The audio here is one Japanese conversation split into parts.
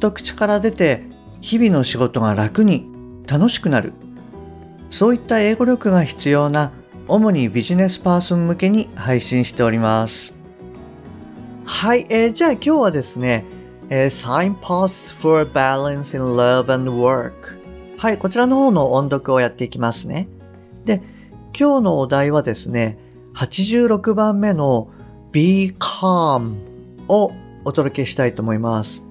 と口から出て日々の仕事が楽に楽しくなる。そういった英語力が必要な主にビジネスパーソン向けに配信しております。はい、えー、じゃあ今日はですね、えー、Signposts for Balance in Love and Work はいこちらの方の音読をやっていきますね。で今日のお題はですね86番目の Be Calm をお届けしたいと思います。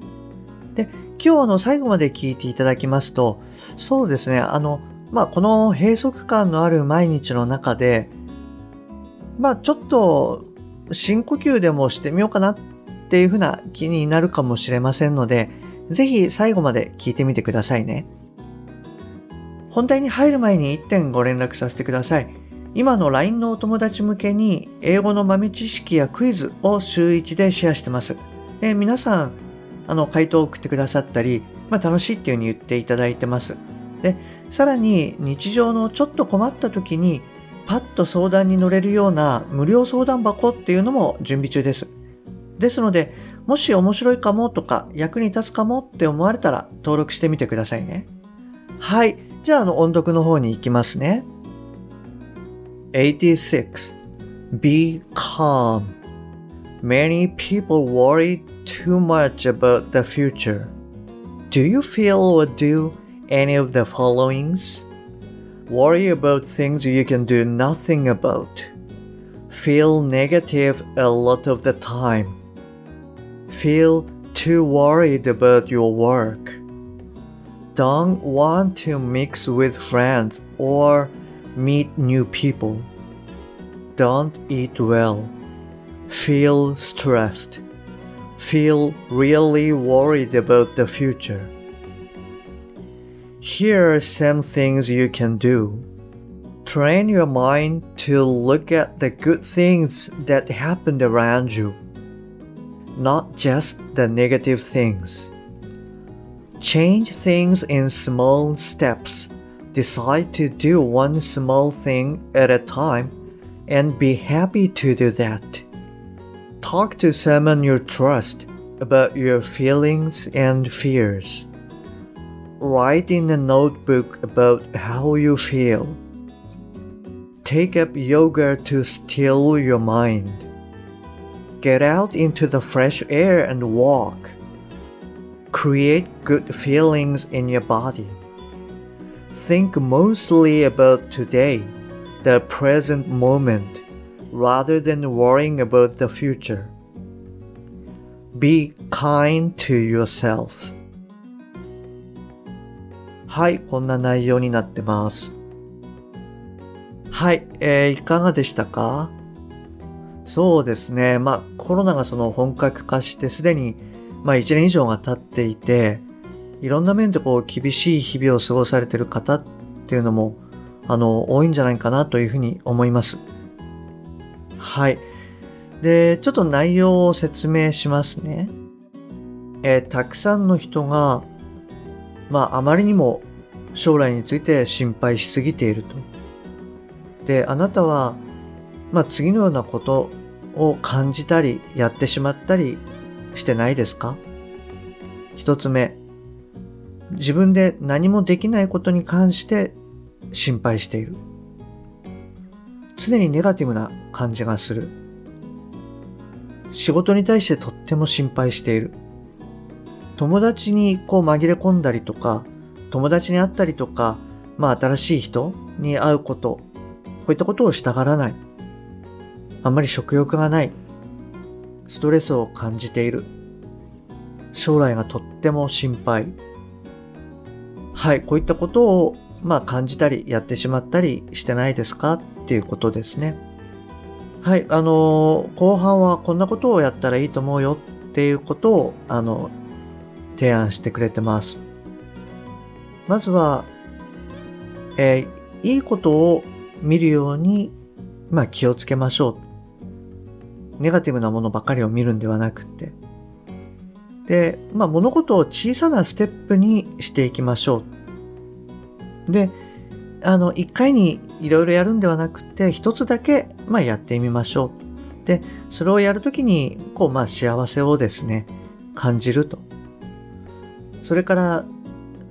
で、今日の最後まで聞いていただきますと、そうですね、あの、まあ、この閉塞感のある毎日の中で、まあ、ちょっと深呼吸でもしてみようかなっていうふうな気になるかもしれませんので、ぜひ最後まで聞いてみてくださいね。本題に入る前に1点ご連絡させてください。今の LINE のお友達向けに英語の豆知識やクイズを週1でシェアしてます。で皆さん、あの、回答を送ってくださったり、まあ、楽しいっていうふうに言っていただいてます。で、さらに日常のちょっと困った時に、パッと相談に乗れるような無料相談箱っていうのも準備中です。ですので、もし面白いかもとか役に立つかもって思われたら登録してみてくださいね。はい。じゃあ、あの、音読の方に行きますね。86. Be calm. Many people worry too much about the future. Do you feel or do any of the followings? Worry about things you can do nothing about. Feel negative a lot of the time. Feel too worried about your work. Don't want to mix with friends or meet new people. Don't eat well. Feel stressed. Feel really worried about the future. Here are some things you can do. Train your mind to look at the good things that happened around you, not just the negative things. Change things in small steps decide to do one small thing at a time and be happy to do that. Talk to someone you trust about your feelings and fears. Write in a notebook about how you feel. Take up yoga to still your mind. Get out into the fresh air and walk. Create good feelings in your body. Think mostly about today, the present moment, rather than worrying about the future. Be kind to yourself. はい、こんな内容になってます。はい、えー、いかがでしたか？そうですね。まあ、コロナがその本格化してすでに、まあ、1年以上が経っていて、いろんな面でこう厳しい日々を過ごされている方っていうのもあの多いんじゃないかなというふうに思います。はい。で、ちょっと内容を説明しますね。えー、たくさんの人が、まあ、あまりにも将来について心配しすぎていると。で、あなたは、まあ、次のようなことを感じたり、やってしまったりしてないですか？一つ目、自分で何もできないことに関して心配している。常にネガティブな感じがする。仕事に対してとっても心配している。友達にこう紛れ込んだりとか、友達に会ったりとか、まあ新しい人に会うこと、こういったことをしたがらない。あんまり食欲がない。ストレスを感じている。将来がとっても心配。はい、こういったことを、まあ、感じたり、やってしまったりしてないですか？っていうことですね。はい、あの後半はこんなことをやったらいいと思うよっていうことを、あの、提案してくれてます。まずは、えー、いいことを見るように、まあ、気をつけましょう。ネガティブなものばかりを見るんではなくて。で、まあ、物事を小さなステップにしていきましょう。で、あの、一回にいろいろやるんではなくて、一つだけ、まあ、やってみましょう。で、それをやるときに、こう、まあ、幸せをですね、感じると。それから、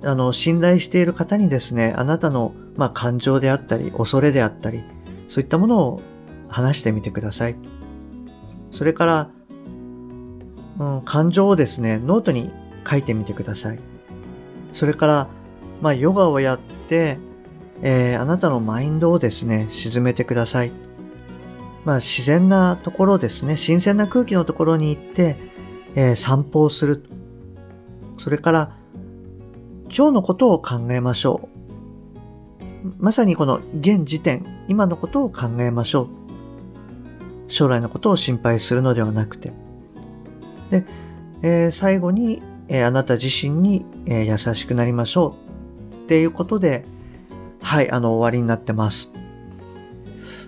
あの、信頼している方にですね、あなたの、まあ、感情であったり、恐れであったり、そういったものを話してみてください。それから、うん、感情をですね、ノートに書いてみてください。それから、まあ、ヨガをやって、えー、あなたのマインドをですね、鎮めてください。まあ、自然なところですね、新鮮な空気のところに行って、えー、散歩をする。それから、今日のことを考えましょう。まさにこの現時点、今のことを考えましょう。将来のことを心配するのではなくて。で、えー、最後に、え、あなた自身に、え、優しくなりましょう。っていうことで、はい、あの、終わりになってます。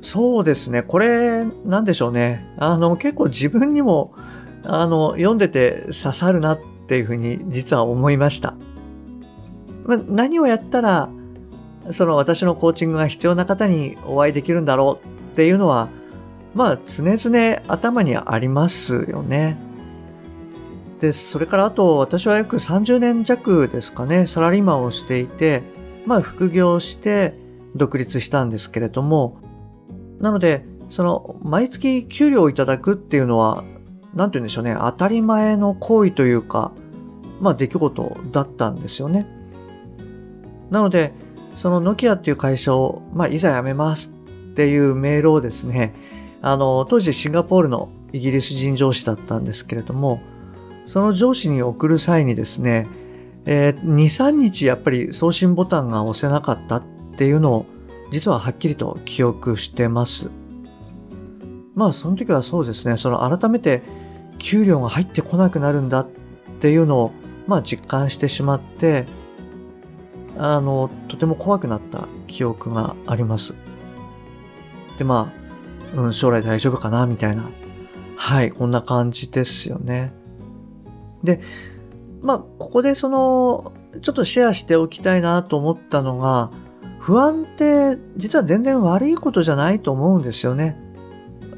そうですね。これ、なんでしょうね。あの、結構自分にも、あの、読んでて刺さるなっていうふうに実は思いました。ま何をやったら、その私のコーチングが必要な方にお会いできるんだろうっていうのは、まあ、常々頭にありますよね。で、それからあと、私は約30年弱ですかね、サラリーマンをしていて、まあ、副業して独立したんですけれども、なので、その、毎月給料をいただくっていうのは、なんて言うんでしょうね、当たり前の行為というか、まあ、出来事だったんですよね。なので、そのノキアっていう会社を、まあ、いざ辞めますっていうメールをですね、あの、当時シンガポールのイギリス人上司だったんですけれども、その上司に送る際にですね、えー、2、3日やっぱり送信ボタンが押せなかったっていうのを実ははっきりと記憶してます。まあその時はそうですね、その改めて給料が入ってこなくなるんだっていうのをまあ実感してしまって、あの、とても怖くなった記憶があります。でまあ、うん、将来大丈夫かなみたいな。はい、こんな感じですよね。で、まあ、ここでその、ちょっとシェアしておきたいなと思ったのが、不安って実は全然悪いことじゃないと思うんですよね。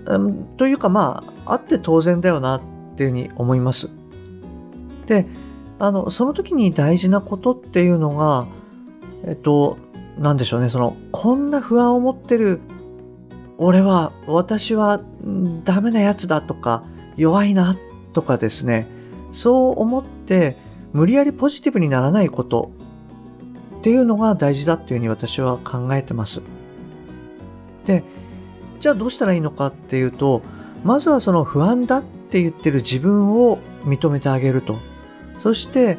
うん、というかまあ、あって当然だよなっていうふうに思います。で、あの、その時に大事なことっていうのが、えっと、なんでしょうね、その、こんな不安を持ってる、俺は、私はダメなやつだとか、弱いなとかですね、そう思って無理やりポジティブにならないことっていうのが大事だっていうふうに私は考えてます。で、じゃあどうしたらいいのかっていうと、まずはその不安だって言ってる自分を認めてあげると。そして、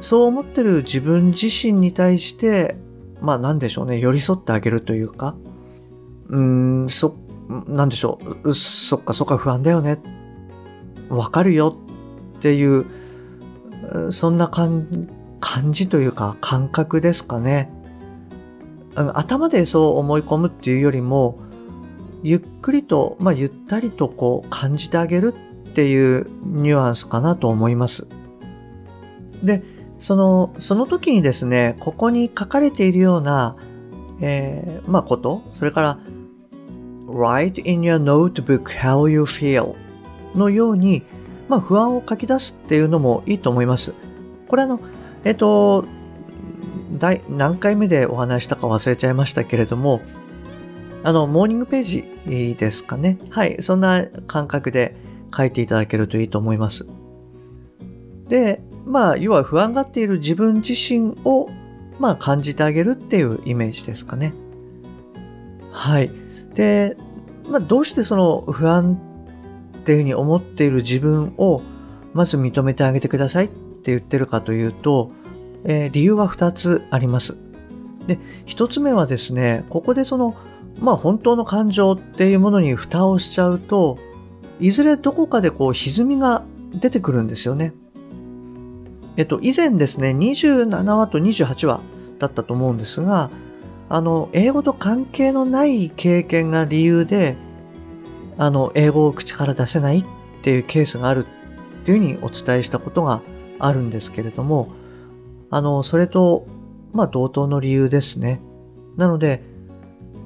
そう思ってる自分自身に対して、まあ何でしょうね、寄り添ってあげるというか、うーん、そ、なんでしょう、そっかそっか不安だよね。わかるよっていう、そんな感じというか感覚ですかね。頭でそう思い込むっていうよりも、ゆっくりと、まあ、ゆったりとこう感じてあげるっていうニュアンスかなと思います。で、その、その時にですね、ここに書かれているような、えー、まあ、こと、それから、write in your notebook how you feel のように、まあ、不安を書き出すっていうのもいいと思います。これあの、えっ、と、第何回目でお話したか忘れちゃいましたけれども、あの、モーニングページですかね。はい、そんな感覚で書いていただけるといいと思います。で、まあ、要は不安がっている自分自身を、まあ、感じてあげるっていうイメージですかね。はい。で、まあ、どうしてその不安っていうふうに思っている自分をまず認めてあげてくださいって言ってるかというと、えー、理由は2つあります。で、1つ目はですね、ここでその、まあ本当の感情っていうものに蓋をしちゃうと、いずれどこかでこう歪みが出てくるんですよね。えっと、以前ですね、27話と28話だったと思うんですが、あの、英語と関係のない経験が理由で、あの、英語を口から出せないっていうケースがあるっていうふうにお伝えしたことがあるんですけれども、あの、それと、まあ、同等の理由ですね。なので、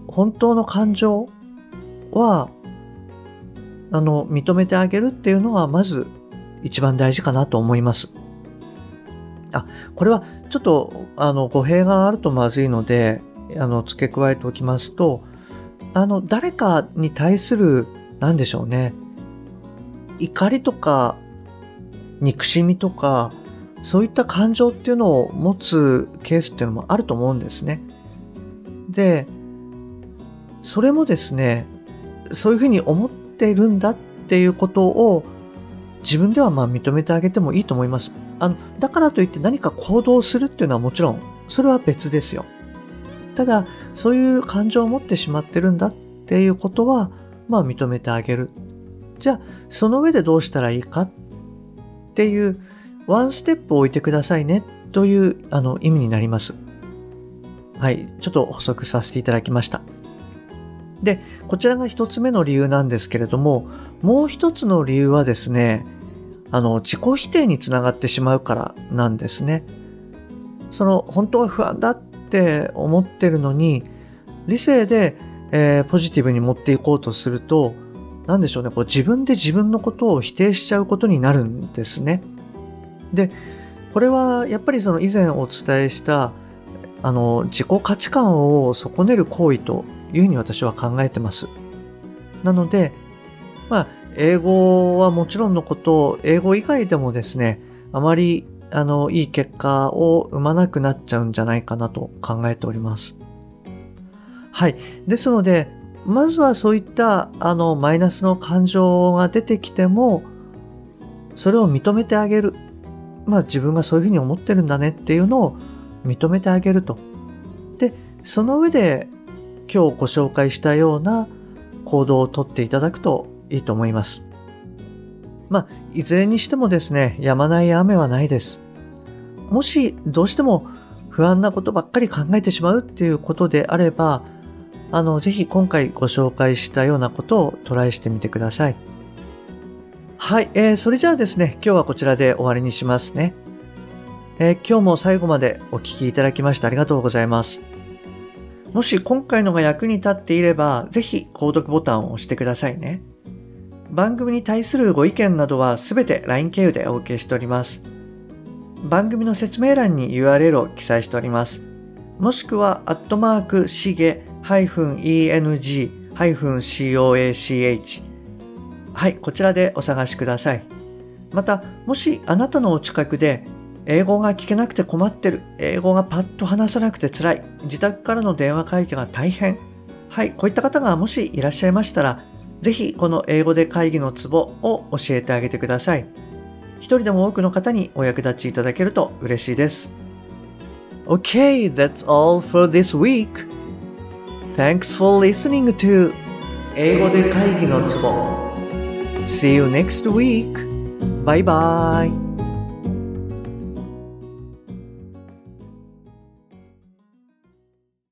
本当の感情は、あの、認めてあげるっていうのが、まず一番大事かなと思います。あ、これはちょっと、あの、語弊があるとまずいので、あの、付け加えておきますと、あの、誰かに対する、何でしょうね、怒りとか、憎しみとか、そういった感情っていうのを持つケースっていうのもあると思うんですね。で、それもですね、そういうふうに思っているんだっていうことを自分ではまあ認めてあげてもいいと思います。あの、だからといって何か行動するっていうのはもちろん、それは別ですよ。ただ、そういう感情を持ってしまってるんだっていうことは、まあ認めてあげる。じゃあ、その上でどうしたらいいかっていう、ワンステップを置いてくださいねというあの意味になります。はい、ちょっと補足させていただきました。で、こちらが一つ目の理由なんですけれども、もう一つの理由はですね、あの、自己否定につながってしまうからなんですね。その、本当は不安だって思ってるのに、理性で、えー、ポジティブに持っていこうとすると、何でしょうね、こう自分で自分のことを否定しちゃうことになるんですね。で、これはやっぱりその以前お伝えしたあの自己価値観を損ねる行為というふうに私は考えてます。なので、まあ、英語はもちろんのこと、英語以外でもですね、あまりあのいい結果を生まなくなっちゃうんじゃないかなと考えております。はい。ですので、まずはそういったあのマイナスの感情が出てきても、それを認めてあげる。まあ自分がそういうふうに思ってるんだねっていうのを認めてあげると。で、その上で今日ご紹介したような行動をとっていただくといいと思います。まあ、いずれにしてもですね、やまない雨はないです。もしどうしても不安なことばっかり考えてしまうっていうことであれば、あの、ぜひ今回ご紹介したようなことをトライしてみてください。はい、えー、それじゃあですね、今日はこちらで終わりにしますね。えー、今日も最後までお聴きいただきましてありがとうございます。もし今回のが役に立っていれば、ぜひ購読ボタンを押してくださいね。番組に対するご意見などはすべて LINE 経由でお受けしております。番組の説明欄に URL を記載しております。もしくは、アットマーク、しげ -eng-coach はい、こちらでお探しください。また、もしあなたのお近くで英語が聞けなくて困ってる。英語がパッと話さなくて辛い。自宅からの電話会議が大変。はい、こういった方がもしいらっしゃいましたら、ぜひこの英語で会議のツボを教えてあげてください。一人でも多くの方にお役立ちいただけると嬉しいです。Okay, that's all for this week. Thanks for listening to 英語で会議のツボ See you next week. Bye bye.